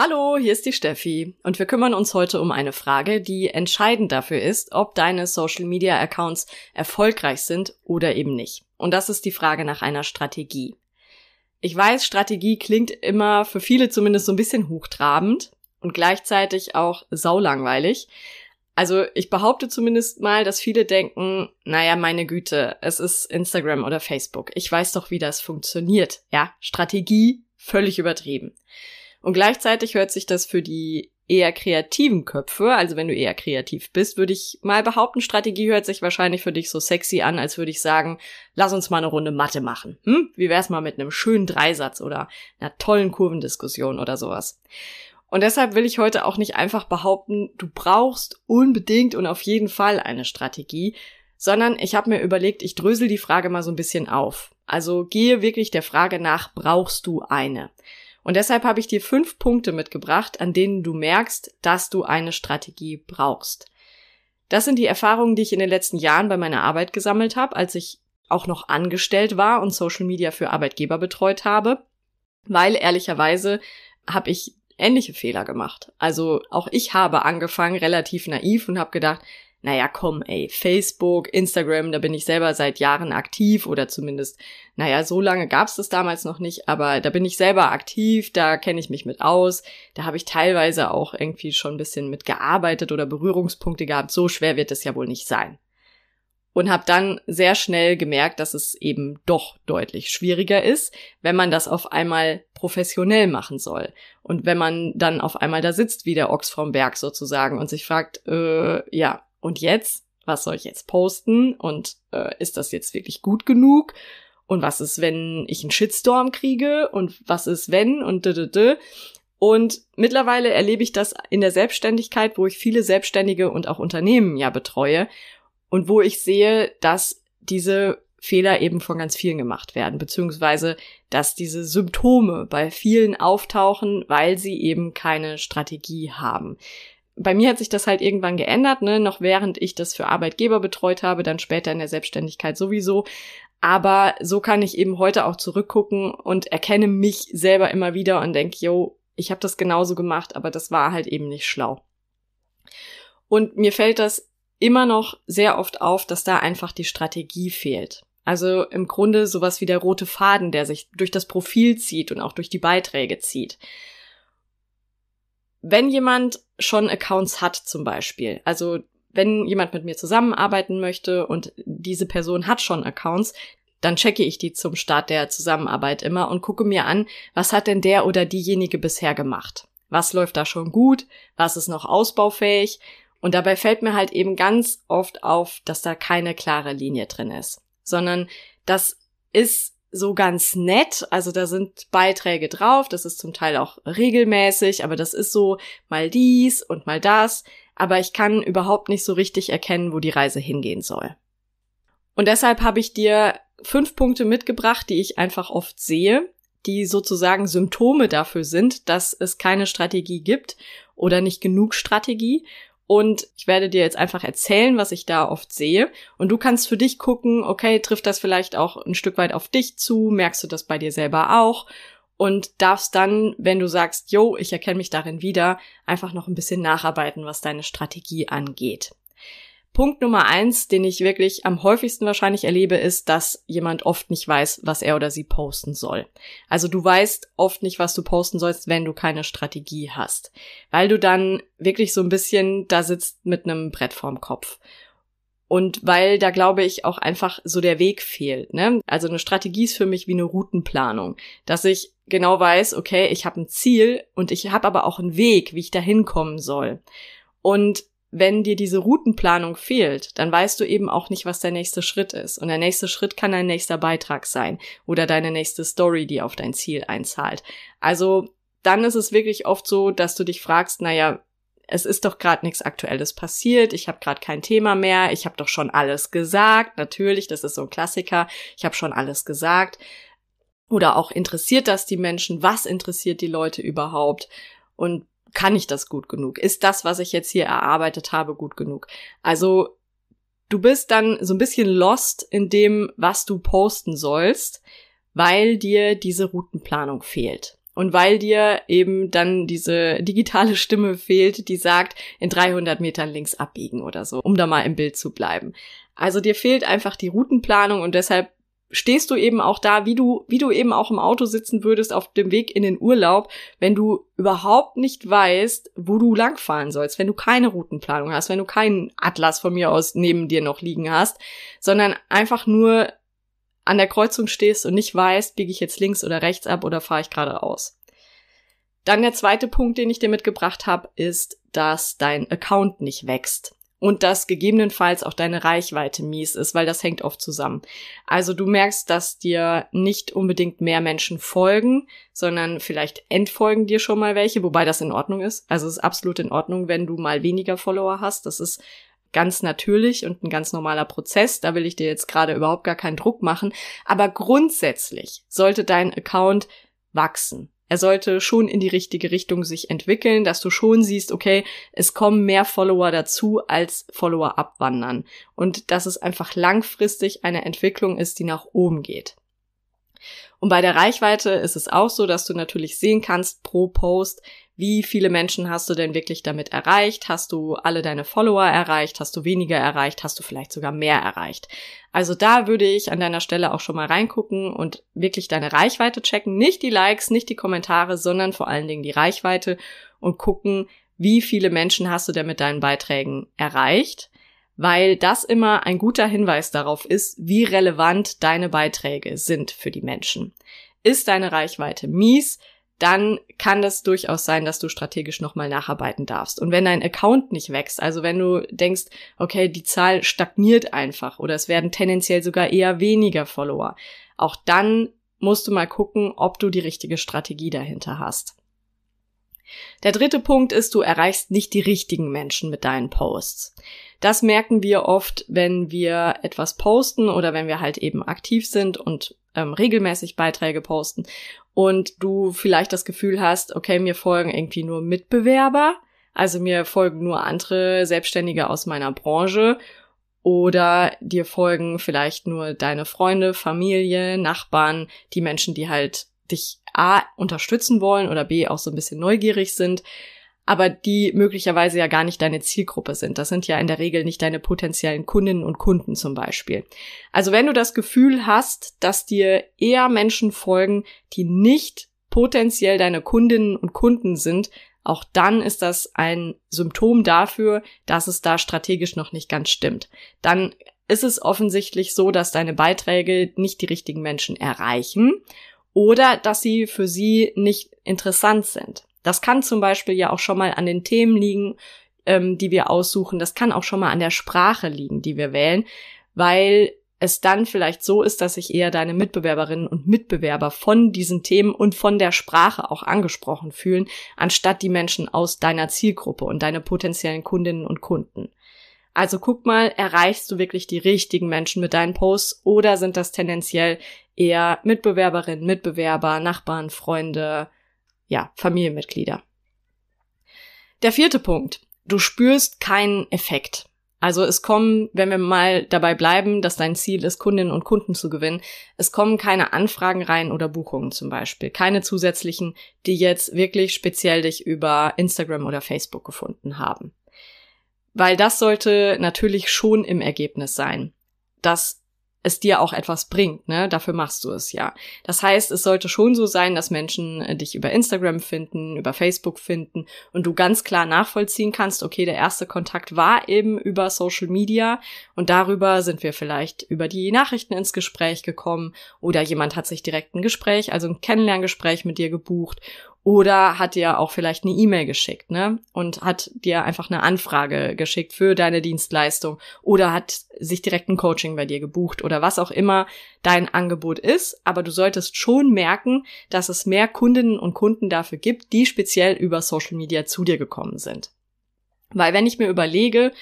Hallo, hier ist die Steffi und wir kümmern uns heute um eine Frage, die entscheidend dafür ist, ob deine Social Media Accounts erfolgreich sind oder eben nicht. Und das ist die Frage nach einer Strategie. Ich weiß, Strategie klingt immer für viele zumindest so ein bisschen hochtrabend und gleichzeitig auch saulangweilig. Also ich behaupte zumindest mal, dass viele denken, naja, meine Güte, es ist Instagram oder Facebook. Ich weiß doch, wie das funktioniert. Ja, Strategie völlig übertrieben. Und gleichzeitig hört sich das für die eher kreativen Köpfe, also wenn du eher kreativ bist, würde ich mal behaupten, Strategie hört sich wahrscheinlich für dich so sexy an, als würde ich sagen, lass uns mal eine Runde Mathe machen. Hm? Wie wär's mal mit einem schönen Dreisatz oder einer tollen Kurvendiskussion oder sowas? Und deshalb will ich heute auch nicht einfach behaupten, du brauchst unbedingt und auf jeden Fall eine Strategie, sondern ich habe mir überlegt, ich drösel die Frage mal so ein bisschen auf. Also gehe wirklich der Frage nach, brauchst du eine? Und deshalb habe ich dir fünf Punkte mitgebracht, an denen du merkst, dass du eine Strategie brauchst. Das sind die Erfahrungen, die ich in den letzten Jahren bei meiner Arbeit gesammelt habe, als ich auch noch angestellt war und Social Media für Arbeitgeber betreut habe, weil ehrlicherweise habe ich ähnliche Fehler gemacht. Also auch ich habe angefangen relativ naiv und habe gedacht, naja, komm, ey, Facebook, Instagram, da bin ich selber seit Jahren aktiv oder zumindest, naja, so lange gab's das damals noch nicht, aber da bin ich selber aktiv, da kenne ich mich mit aus, da habe ich teilweise auch irgendwie schon ein bisschen mit gearbeitet oder Berührungspunkte gehabt, so schwer wird es ja wohl nicht sein. Und habe dann sehr schnell gemerkt, dass es eben doch deutlich schwieriger ist, wenn man das auf einmal professionell machen soll. Und wenn man dann auf einmal da sitzt, wie der Ochs vom Berg sozusagen, und sich fragt, äh, ja, und jetzt? Was soll ich jetzt posten? Und äh, ist das jetzt wirklich gut genug? Und was ist, wenn ich einen Shitstorm kriege? Und was ist, wenn? Und d, d, d. Und mittlerweile erlebe ich das in der Selbstständigkeit, wo ich viele Selbstständige und auch Unternehmen ja betreue und wo ich sehe, dass diese Fehler eben von ganz vielen gemacht werden, beziehungsweise dass diese Symptome bei vielen auftauchen, weil sie eben keine Strategie haben bei mir hat sich das halt irgendwann geändert, ne, noch während ich das für Arbeitgeber betreut habe, dann später in der Selbstständigkeit sowieso. Aber so kann ich eben heute auch zurückgucken und erkenne mich selber immer wieder und denke, yo, ich habe das genauso gemacht, aber das war halt eben nicht schlau. Und mir fällt das immer noch sehr oft auf, dass da einfach die Strategie fehlt. Also im Grunde sowas wie der rote Faden, der sich durch das Profil zieht und auch durch die Beiträge zieht wenn jemand schon Accounts hat zum Beispiel, also wenn jemand mit mir zusammenarbeiten möchte und diese Person hat schon Accounts, dann checke ich die zum Start der Zusammenarbeit immer und gucke mir an, was hat denn der oder diejenige bisher gemacht? Was läuft da schon gut? Was ist noch ausbaufähig? Und dabei fällt mir halt eben ganz oft auf, dass da keine klare Linie drin ist, sondern das ist so ganz nett. Also da sind Beiträge drauf, das ist zum Teil auch regelmäßig, aber das ist so mal dies und mal das. Aber ich kann überhaupt nicht so richtig erkennen, wo die Reise hingehen soll. Und deshalb habe ich dir fünf Punkte mitgebracht, die ich einfach oft sehe, die sozusagen Symptome dafür sind, dass es keine Strategie gibt oder nicht genug Strategie und ich werde dir jetzt einfach erzählen, was ich da oft sehe. Und du kannst für dich gucken, okay, trifft das vielleicht auch ein Stück weit auf dich zu? Merkst du das bei dir selber auch? Und darfst dann, wenn du sagst, yo, ich erkenne mich darin wieder, einfach noch ein bisschen nacharbeiten, was deine Strategie angeht. Punkt Nummer eins, den ich wirklich am häufigsten wahrscheinlich erlebe, ist, dass jemand oft nicht weiß, was er oder sie posten soll. Also du weißt oft nicht, was du posten sollst, wenn du keine Strategie hast. Weil du dann wirklich so ein bisschen da sitzt mit einem Brett vorm Kopf. Und weil da glaube ich auch einfach so der Weg fehlt. Ne? Also eine Strategie ist für mich wie eine Routenplanung, dass ich genau weiß, okay, ich habe ein Ziel und ich habe aber auch einen Weg, wie ich da hinkommen soll. Und wenn dir diese Routenplanung fehlt, dann weißt du eben auch nicht, was der nächste Schritt ist. Und der nächste Schritt kann dein nächster Beitrag sein oder deine nächste Story, die auf dein Ziel einzahlt. Also dann ist es wirklich oft so, dass du dich fragst, naja, es ist doch gerade nichts Aktuelles passiert, ich habe gerade kein Thema mehr, ich habe doch schon alles gesagt, natürlich, das ist so ein Klassiker, ich habe schon alles gesagt. Oder auch interessiert das die Menschen? Was interessiert die Leute überhaupt? Und kann ich das gut genug? Ist das, was ich jetzt hier erarbeitet habe, gut genug? Also du bist dann so ein bisschen lost in dem, was du posten sollst, weil dir diese Routenplanung fehlt. Und weil dir eben dann diese digitale Stimme fehlt, die sagt, in 300 Metern links abbiegen oder so, um da mal im Bild zu bleiben. Also dir fehlt einfach die Routenplanung und deshalb stehst du eben auch da, wie du, wie du eben auch im Auto sitzen würdest auf dem Weg in den Urlaub, wenn du überhaupt nicht weißt, wo du langfahren sollst, wenn du keine Routenplanung hast, wenn du keinen Atlas von mir aus neben dir noch liegen hast, sondern einfach nur an der Kreuzung stehst und nicht weißt, biege ich jetzt links oder rechts ab oder fahre ich geradeaus. Dann der zweite Punkt, den ich dir mitgebracht habe, ist, dass dein Account nicht wächst und dass gegebenenfalls auch deine Reichweite mies ist, weil das hängt oft zusammen. Also du merkst, dass dir nicht unbedingt mehr Menschen folgen, sondern vielleicht entfolgen dir schon mal welche, wobei das in Ordnung ist. Also es ist absolut in Ordnung, wenn du mal weniger Follower hast. Das ist ganz natürlich und ein ganz normaler Prozess. Da will ich dir jetzt gerade überhaupt gar keinen Druck machen. Aber grundsätzlich sollte dein Account wachsen. Er sollte schon in die richtige Richtung sich entwickeln, dass du schon siehst, okay, es kommen mehr Follower dazu, als Follower abwandern. Und dass es einfach langfristig eine Entwicklung ist, die nach oben geht. Und bei der Reichweite ist es auch so, dass du natürlich sehen kannst pro Post, wie viele Menschen hast du denn wirklich damit erreicht? Hast du alle deine Follower erreicht? Hast du weniger erreicht? Hast du vielleicht sogar mehr erreicht? Also da würde ich an deiner Stelle auch schon mal reingucken und wirklich deine Reichweite checken. Nicht die Likes, nicht die Kommentare, sondern vor allen Dingen die Reichweite und gucken, wie viele Menschen hast du denn mit deinen Beiträgen erreicht? Weil das immer ein guter Hinweis darauf ist, wie relevant deine Beiträge sind für die Menschen. Ist deine Reichweite mies? Dann kann das durchaus sein, dass du strategisch nochmal nacharbeiten darfst. Und wenn dein Account nicht wächst, also wenn du denkst, okay, die Zahl stagniert einfach oder es werden tendenziell sogar eher weniger Follower, auch dann musst du mal gucken, ob du die richtige Strategie dahinter hast. Der dritte Punkt ist, du erreichst nicht die richtigen Menschen mit deinen Posts. Das merken wir oft, wenn wir etwas posten oder wenn wir halt eben aktiv sind und ähm, regelmäßig Beiträge posten und du vielleicht das Gefühl hast, okay, mir folgen irgendwie nur Mitbewerber, also mir folgen nur andere Selbstständige aus meiner Branche oder dir folgen vielleicht nur deine Freunde, Familie, Nachbarn, die Menschen, die halt dich A unterstützen wollen oder B auch so ein bisschen neugierig sind aber die möglicherweise ja gar nicht deine Zielgruppe sind. Das sind ja in der Regel nicht deine potenziellen Kundinnen und Kunden zum Beispiel. Also wenn du das Gefühl hast, dass dir eher Menschen folgen, die nicht potenziell deine Kundinnen und Kunden sind, auch dann ist das ein Symptom dafür, dass es da strategisch noch nicht ganz stimmt. Dann ist es offensichtlich so, dass deine Beiträge nicht die richtigen Menschen erreichen oder dass sie für sie nicht interessant sind. Das kann zum Beispiel ja auch schon mal an den Themen liegen, ähm, die wir aussuchen. Das kann auch schon mal an der Sprache liegen, die wir wählen, weil es dann vielleicht so ist, dass sich eher deine Mitbewerberinnen und Mitbewerber von diesen Themen und von der Sprache auch angesprochen fühlen, anstatt die Menschen aus deiner Zielgruppe und deine potenziellen Kundinnen und Kunden. Also guck mal, erreichst du wirklich die richtigen Menschen mit deinen Posts oder sind das tendenziell eher Mitbewerberinnen, Mitbewerber, Nachbarn, Freunde, ja, Familienmitglieder. Der vierte Punkt. Du spürst keinen Effekt. Also es kommen, wenn wir mal dabei bleiben, dass dein Ziel ist, Kundinnen und Kunden zu gewinnen, es kommen keine Anfragen rein oder Buchungen zum Beispiel. Keine zusätzlichen, die jetzt wirklich speziell dich über Instagram oder Facebook gefunden haben. Weil das sollte natürlich schon im Ergebnis sein. dass es dir auch etwas bringt, ne? Dafür machst du es ja. Das heißt, es sollte schon so sein, dass Menschen äh, dich über Instagram finden, über Facebook finden und du ganz klar nachvollziehen kannst, okay, der erste Kontakt war eben über Social Media und darüber sind wir vielleicht über die Nachrichten ins Gespräch gekommen oder jemand hat sich direkt ein Gespräch, also ein Kennenlerngespräch mit dir gebucht oder hat dir auch vielleicht eine E-Mail geschickt, ne? Und hat dir einfach eine Anfrage geschickt für deine Dienstleistung oder hat sich direkt ein Coaching bei dir gebucht oder was auch immer dein Angebot ist. Aber du solltest schon merken, dass es mehr Kundinnen und Kunden dafür gibt, die speziell über Social Media zu dir gekommen sind. Weil wenn ich mir überlege,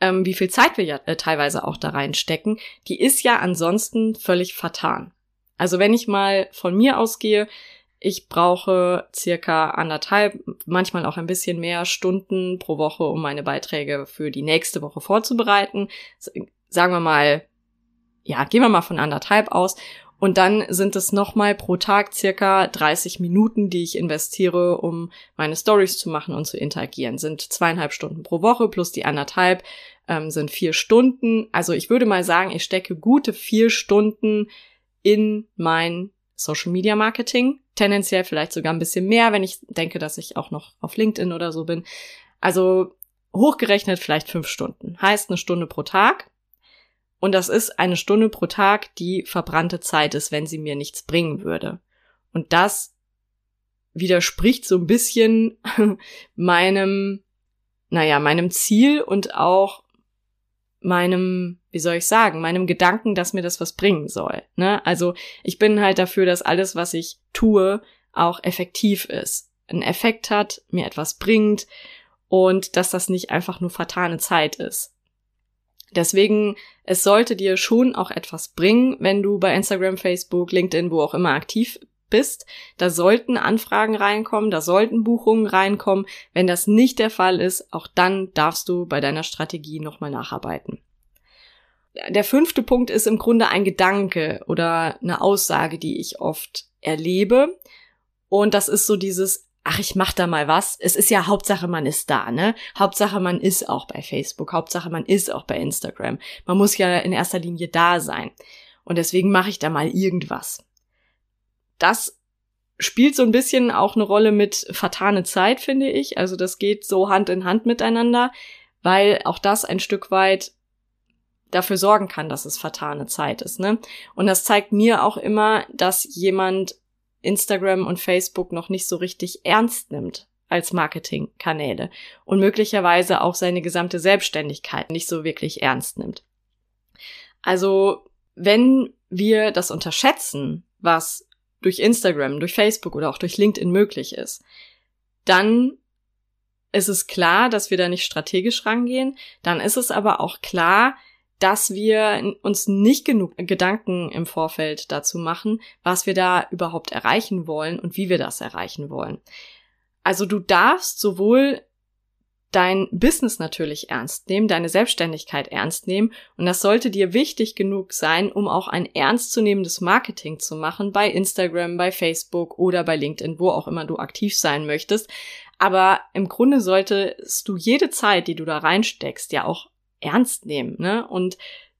ähm, wie viel Zeit wir ja äh, teilweise auch da reinstecken, die ist ja ansonsten völlig vertan. Also wenn ich mal von mir ausgehe, ich brauche circa anderthalb, manchmal auch ein bisschen mehr Stunden pro Woche, um meine Beiträge für die nächste Woche vorzubereiten. Sagen wir mal, ja, gehen wir mal von anderthalb aus. Und dann sind es nochmal pro Tag circa 30 Minuten, die ich investiere, um meine Stories zu machen und zu interagieren. Sind zweieinhalb Stunden pro Woche plus die anderthalb ähm, sind vier Stunden. Also ich würde mal sagen, ich stecke gute vier Stunden in mein Social Media Marketing tendenziell vielleicht sogar ein bisschen mehr, wenn ich denke, dass ich auch noch auf LinkedIn oder so bin. Also hochgerechnet vielleicht fünf Stunden. Heißt eine Stunde pro Tag. Und das ist eine Stunde pro Tag, die verbrannte Zeit ist, wenn sie mir nichts bringen würde. Und das widerspricht so ein bisschen meinem, naja, meinem Ziel und auch meinem, wie soll ich sagen, meinem Gedanken, dass mir das was bringen soll. Ne? Also ich bin halt dafür, dass alles, was ich tue, auch effektiv ist, einen Effekt hat, mir etwas bringt und dass das nicht einfach nur vertane Zeit ist. Deswegen, es sollte dir schon auch etwas bringen, wenn du bei Instagram, Facebook, LinkedIn, wo auch immer aktiv bist. Da sollten Anfragen reinkommen, da sollten Buchungen reinkommen. Wenn das nicht der Fall ist, auch dann darfst du bei deiner Strategie nochmal nacharbeiten. Der fünfte Punkt ist im Grunde ein Gedanke oder eine Aussage, die ich oft erlebe. Und das ist so dieses, ach, ich mach da mal was. Es ist ja Hauptsache, man ist da, ne? Hauptsache, man ist auch bei Facebook. Hauptsache, man ist auch bei Instagram. Man muss ja in erster Linie da sein. Und deswegen mache ich da mal irgendwas das spielt so ein bisschen auch eine Rolle mit vertane Zeit, finde ich. Also das geht so Hand in Hand miteinander, weil auch das ein Stück weit dafür sorgen kann, dass es vertane Zeit ist. Ne? Und das zeigt mir auch immer, dass jemand Instagram und Facebook noch nicht so richtig ernst nimmt als Marketingkanäle und möglicherweise auch seine gesamte Selbstständigkeit nicht so wirklich ernst nimmt. Also wenn wir das unterschätzen, was durch Instagram, durch Facebook oder auch durch LinkedIn möglich ist, dann ist es klar, dass wir da nicht strategisch rangehen. Dann ist es aber auch klar, dass wir uns nicht genug Gedanken im Vorfeld dazu machen, was wir da überhaupt erreichen wollen und wie wir das erreichen wollen. Also du darfst sowohl dein Business natürlich ernst nehmen, deine Selbstständigkeit ernst nehmen. Und das sollte dir wichtig genug sein, um auch ein ernstzunehmendes Marketing zu machen bei Instagram, bei Facebook oder bei LinkedIn, wo auch immer du aktiv sein möchtest. Aber im Grunde solltest du jede Zeit, die du da reinsteckst, ja auch ernst nehmen, ne? Und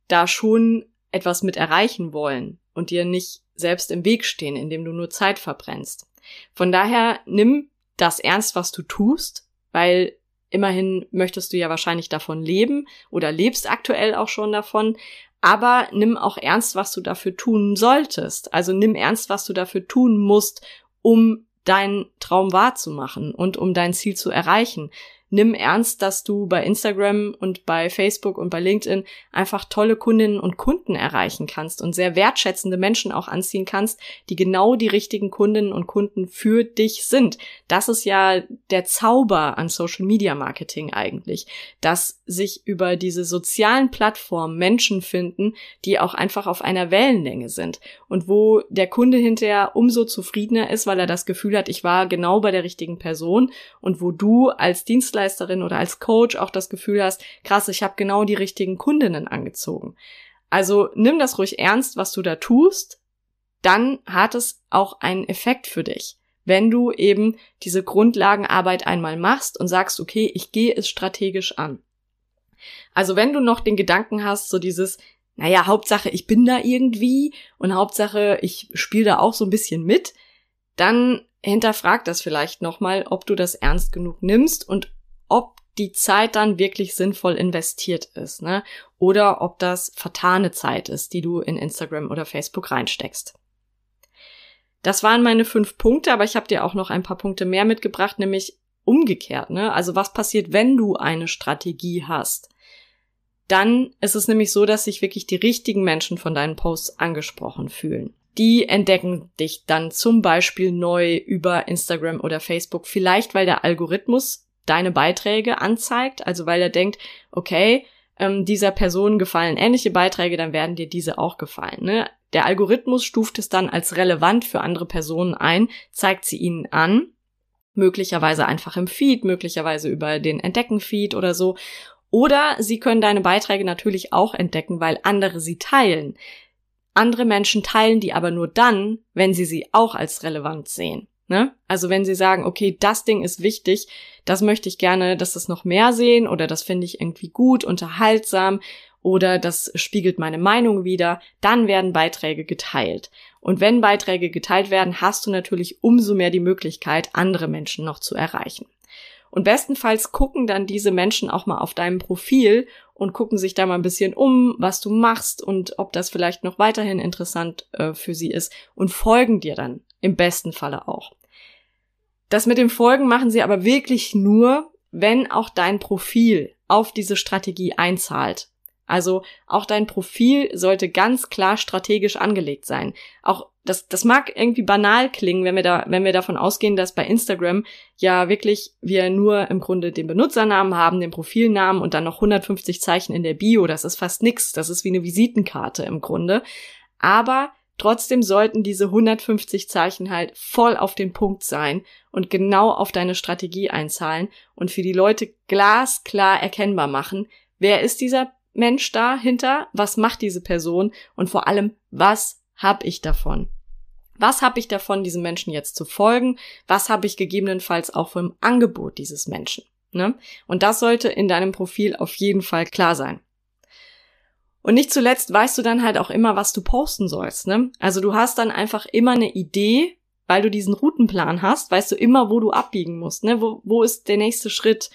da schon etwas mit erreichen wollen und dir nicht selbst im Weg stehen, indem du nur Zeit verbrennst. Von daher nimm das ernst, was du tust, weil Immerhin möchtest du ja wahrscheinlich davon leben oder lebst aktuell auch schon davon. Aber nimm auch ernst, was du dafür tun solltest. Also nimm ernst, was du dafür tun musst, um deinen Traum wahrzumachen und um dein Ziel zu erreichen nimm ernst, dass du bei Instagram und bei Facebook und bei LinkedIn einfach tolle Kundinnen und Kunden erreichen kannst und sehr wertschätzende Menschen auch anziehen kannst, die genau die richtigen Kundinnen und Kunden für dich sind. Das ist ja der Zauber an Social Media Marketing eigentlich, dass sich über diese sozialen Plattformen Menschen finden, die auch einfach auf einer Wellenlänge sind und wo der Kunde hinterher umso zufriedener ist, weil er das Gefühl hat, ich war genau bei der richtigen Person und wo du als Dienstleister Dienstleisterin oder als Coach auch das Gefühl hast, krass, ich habe genau die richtigen Kundinnen angezogen. Also nimm das ruhig ernst, was du da tust, dann hat es auch einen Effekt für dich. Wenn du eben diese Grundlagenarbeit einmal machst und sagst, okay, ich gehe es strategisch an. Also wenn du noch den Gedanken hast, so dieses, naja, Hauptsache ich bin da irgendwie und Hauptsache ich spiele da auch so ein bisschen mit, dann hinterfrag das vielleicht nochmal, ob du das ernst genug nimmst und ob die Zeit dann wirklich sinnvoll investiert ist, ne? Oder ob das vertane Zeit ist, die du in Instagram oder Facebook reinsteckst. Das waren meine fünf Punkte, aber ich habe dir auch noch ein paar Punkte mehr mitgebracht, nämlich umgekehrt. Ne? Also was passiert, wenn du eine Strategie hast? Dann ist es nämlich so, dass sich wirklich die richtigen Menschen von deinen Posts angesprochen fühlen. Die entdecken dich dann zum Beispiel neu über Instagram oder Facebook, vielleicht weil der Algorithmus deine Beiträge anzeigt, also weil er denkt, okay, ähm, dieser Person gefallen ähnliche Beiträge, dann werden dir diese auch gefallen. Ne? Der Algorithmus stuft es dann als relevant für andere Personen ein, zeigt sie ihnen an, möglicherweise einfach im Feed, möglicherweise über den Entdecken-Feed oder so. Oder sie können deine Beiträge natürlich auch entdecken, weil andere sie teilen. Andere Menschen teilen die aber nur dann, wenn sie sie auch als relevant sehen. Ne? Also wenn sie sagen, okay, das Ding ist wichtig, das möchte ich gerne, dass das noch mehr sehen oder das finde ich irgendwie gut, unterhaltsam oder das spiegelt meine Meinung wieder, dann werden Beiträge geteilt. Und wenn Beiträge geteilt werden, hast du natürlich umso mehr die Möglichkeit, andere Menschen noch zu erreichen. Und bestenfalls gucken dann diese Menschen auch mal auf deinem Profil und gucken sich da mal ein bisschen um, was du machst und ob das vielleicht noch weiterhin interessant äh, für sie ist und folgen dir dann im besten Falle auch. Das mit dem Folgen machen sie aber wirklich nur, wenn auch dein Profil auf diese Strategie einzahlt. Also auch dein Profil sollte ganz klar strategisch angelegt sein. Auch das, das mag irgendwie banal klingen, wenn wir da, wenn wir davon ausgehen, dass bei Instagram ja wirklich wir nur im Grunde den Benutzernamen haben, den Profilnamen und dann noch 150 Zeichen in der Bio. Das ist fast nix. Das ist wie eine Visitenkarte im Grunde. Aber trotzdem sollten diese 150 Zeichen halt voll auf den Punkt sein und genau auf deine Strategie einzahlen und für die Leute glasklar erkennbar machen, wer ist dieser Mensch dahinter, was macht diese Person und vor allem, was habe ich davon? Was habe ich davon, diesem Menschen jetzt zu folgen? Was habe ich gegebenenfalls auch vom Angebot dieses Menschen? Ne? Und das sollte in deinem Profil auf jeden Fall klar sein. Und nicht zuletzt weißt du dann halt auch immer, was du posten sollst. Ne? Also du hast dann einfach immer eine Idee, weil du diesen Routenplan hast, weißt du immer, wo du abbiegen musst. Ne? Wo, wo ist der nächste Schritt?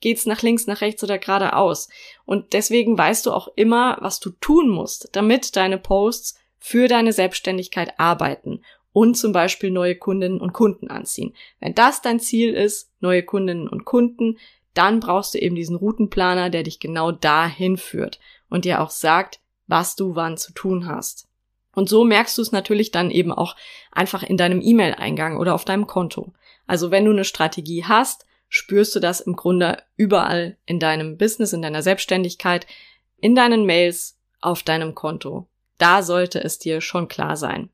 Geht's nach links, nach rechts oder geradeaus? Und deswegen weißt du auch immer, was du tun musst, damit deine Posts für deine Selbstständigkeit arbeiten und zum Beispiel neue Kundinnen und Kunden anziehen. Wenn das dein Ziel ist, neue Kundinnen und Kunden, dann brauchst du eben diesen Routenplaner, der dich genau dahin führt und dir auch sagt, was du wann zu tun hast. Und so merkst du es natürlich dann eben auch einfach in deinem E-Mail-Eingang oder auf deinem Konto. Also wenn du eine Strategie hast, spürst du das im Grunde überall in deinem Business, in deiner Selbstständigkeit, in deinen Mails, auf deinem Konto. Da sollte es dir schon klar sein.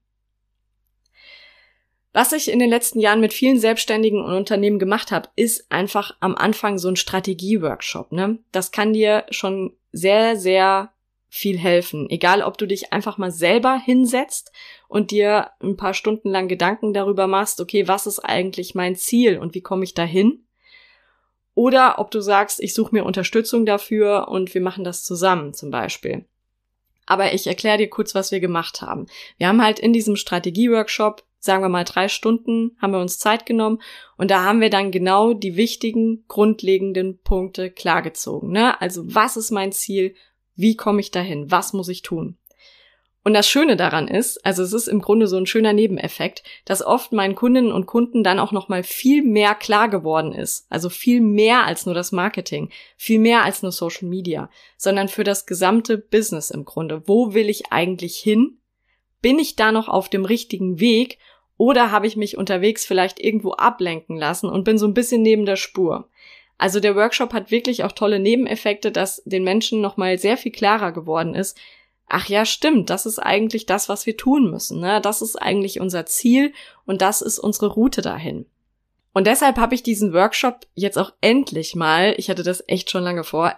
Was ich in den letzten Jahren mit vielen Selbstständigen und Unternehmen gemacht habe, ist einfach am Anfang so ein Strategie-Workshop. Ne? Das kann dir schon sehr, sehr viel helfen. Egal, ob du dich einfach mal selber hinsetzt und dir ein paar Stunden lang Gedanken darüber machst, okay, was ist eigentlich mein Ziel und wie komme ich dahin? Oder ob du sagst, ich suche mir Unterstützung dafür und wir machen das zusammen zum Beispiel. Aber ich erkläre dir kurz, was wir gemacht haben. Wir haben halt in diesem Strategie-Workshop, sagen wir mal drei Stunden, haben wir uns Zeit genommen und da haben wir dann genau die wichtigen, grundlegenden Punkte klargezogen. Ne? Also was ist mein Ziel? Wie komme ich dahin? Was muss ich tun? Und das Schöne daran ist, also es ist im Grunde so ein schöner Nebeneffekt, dass oft meinen Kundinnen und Kunden dann auch noch mal viel mehr klar geworden ist, also viel mehr als nur das Marketing, viel mehr als nur Social Media, sondern für das gesamte Business im Grunde. Wo will ich eigentlich hin? Bin ich da noch auf dem richtigen Weg oder habe ich mich unterwegs vielleicht irgendwo ablenken lassen und bin so ein bisschen neben der Spur? Also der Workshop hat wirklich auch tolle Nebeneffekte, dass den Menschen noch mal sehr viel klarer geworden ist, ach ja, stimmt, das ist eigentlich das, was wir tun müssen. Ne? Das ist eigentlich unser Ziel und das ist unsere Route dahin. Und deshalb habe ich diesen Workshop jetzt auch endlich mal, ich hatte das echt schon lange vor,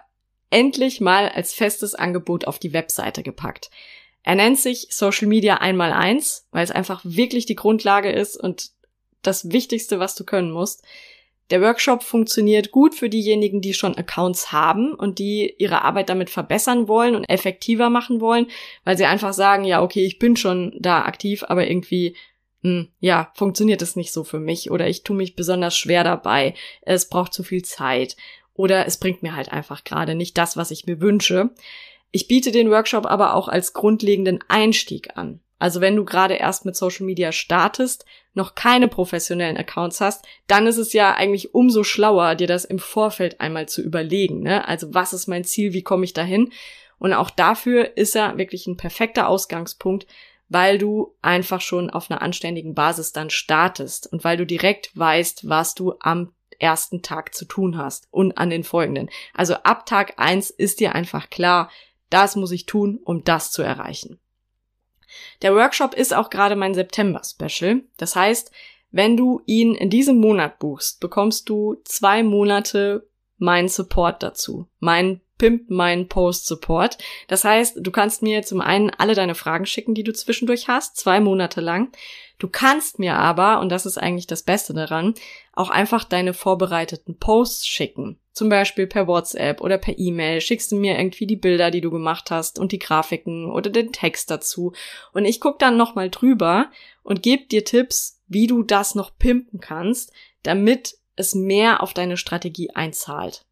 endlich mal als festes Angebot auf die Webseite gepackt. Er nennt sich Social Media einmal eins, weil es einfach wirklich die Grundlage ist und das Wichtigste, was du können musst. Der Workshop funktioniert gut für diejenigen, die schon Accounts haben und die ihre Arbeit damit verbessern wollen und effektiver machen wollen, weil sie einfach sagen, ja, okay, ich bin schon da aktiv, aber irgendwie, mh, hm, ja, funktioniert es nicht so für mich oder ich tue mich besonders schwer dabei, es braucht zu viel Zeit oder es bringt mir halt einfach gerade nicht das, was ich mir wünsche. Ich biete den Workshop aber auch als grundlegenden Einstieg an. Also wenn du gerade erst mit Social Media startest, noch keine professionellen Accounts hast, dann ist es ja eigentlich umso schlauer, dir das im Vorfeld einmal zu überlegen. Ne? Also was ist mein Ziel, wie komme ich dahin? Und auch dafür ist er wirklich ein perfekter Ausgangspunkt, weil du einfach schon auf einer anständigen Basis dann startest und weil du direkt weißt, was du am ersten Tag zu tun hast und an den folgenden. Also ab Tag eins ist dir einfach klar, das muss ich tun, um das zu erreichen. Der Workshop ist auch gerade mein September-Special. Das heißt, wenn du ihn in diesem Monat buchst, bekommst du zwei Monate meinen Support dazu. Mein Pimp meinen Post Support. Das heißt, du kannst mir zum einen alle deine Fragen schicken, die du zwischendurch hast, zwei Monate lang. Du kannst mir aber, und das ist eigentlich das Beste daran, auch einfach deine vorbereiteten Posts schicken. Zum Beispiel per WhatsApp oder per E-Mail schickst du mir irgendwie die Bilder, die du gemacht hast und die Grafiken oder den Text dazu. Und ich guck dann nochmal drüber und gebe dir Tipps, wie du das noch pimpen kannst, damit es mehr auf deine Strategie einzahlt.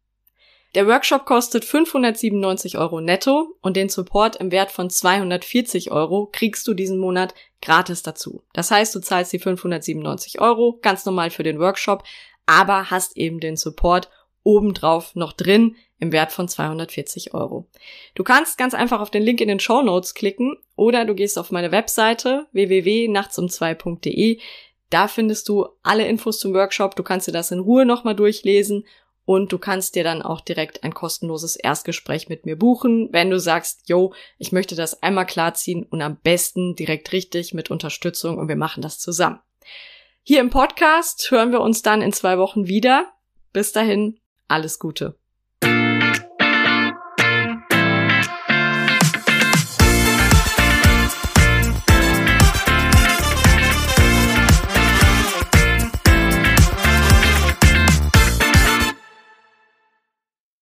Der Workshop kostet 597 Euro netto und den Support im Wert von 240 Euro kriegst du diesen Monat gratis dazu. Das heißt, du zahlst die 597 Euro ganz normal für den Workshop, aber hast eben den Support obendrauf noch drin im Wert von 240 Euro. Du kannst ganz einfach auf den Link in den Show Notes klicken oder du gehst auf meine Webseite www.nachtsum2.de. Da findest du alle Infos zum Workshop. Du kannst dir das in Ruhe nochmal durchlesen und du kannst dir dann auch direkt ein kostenloses Erstgespräch mit mir buchen, wenn du sagst, yo, ich möchte das einmal klarziehen und am besten direkt richtig mit Unterstützung und wir machen das zusammen. Hier im Podcast hören wir uns dann in zwei Wochen wieder. Bis dahin, alles Gute.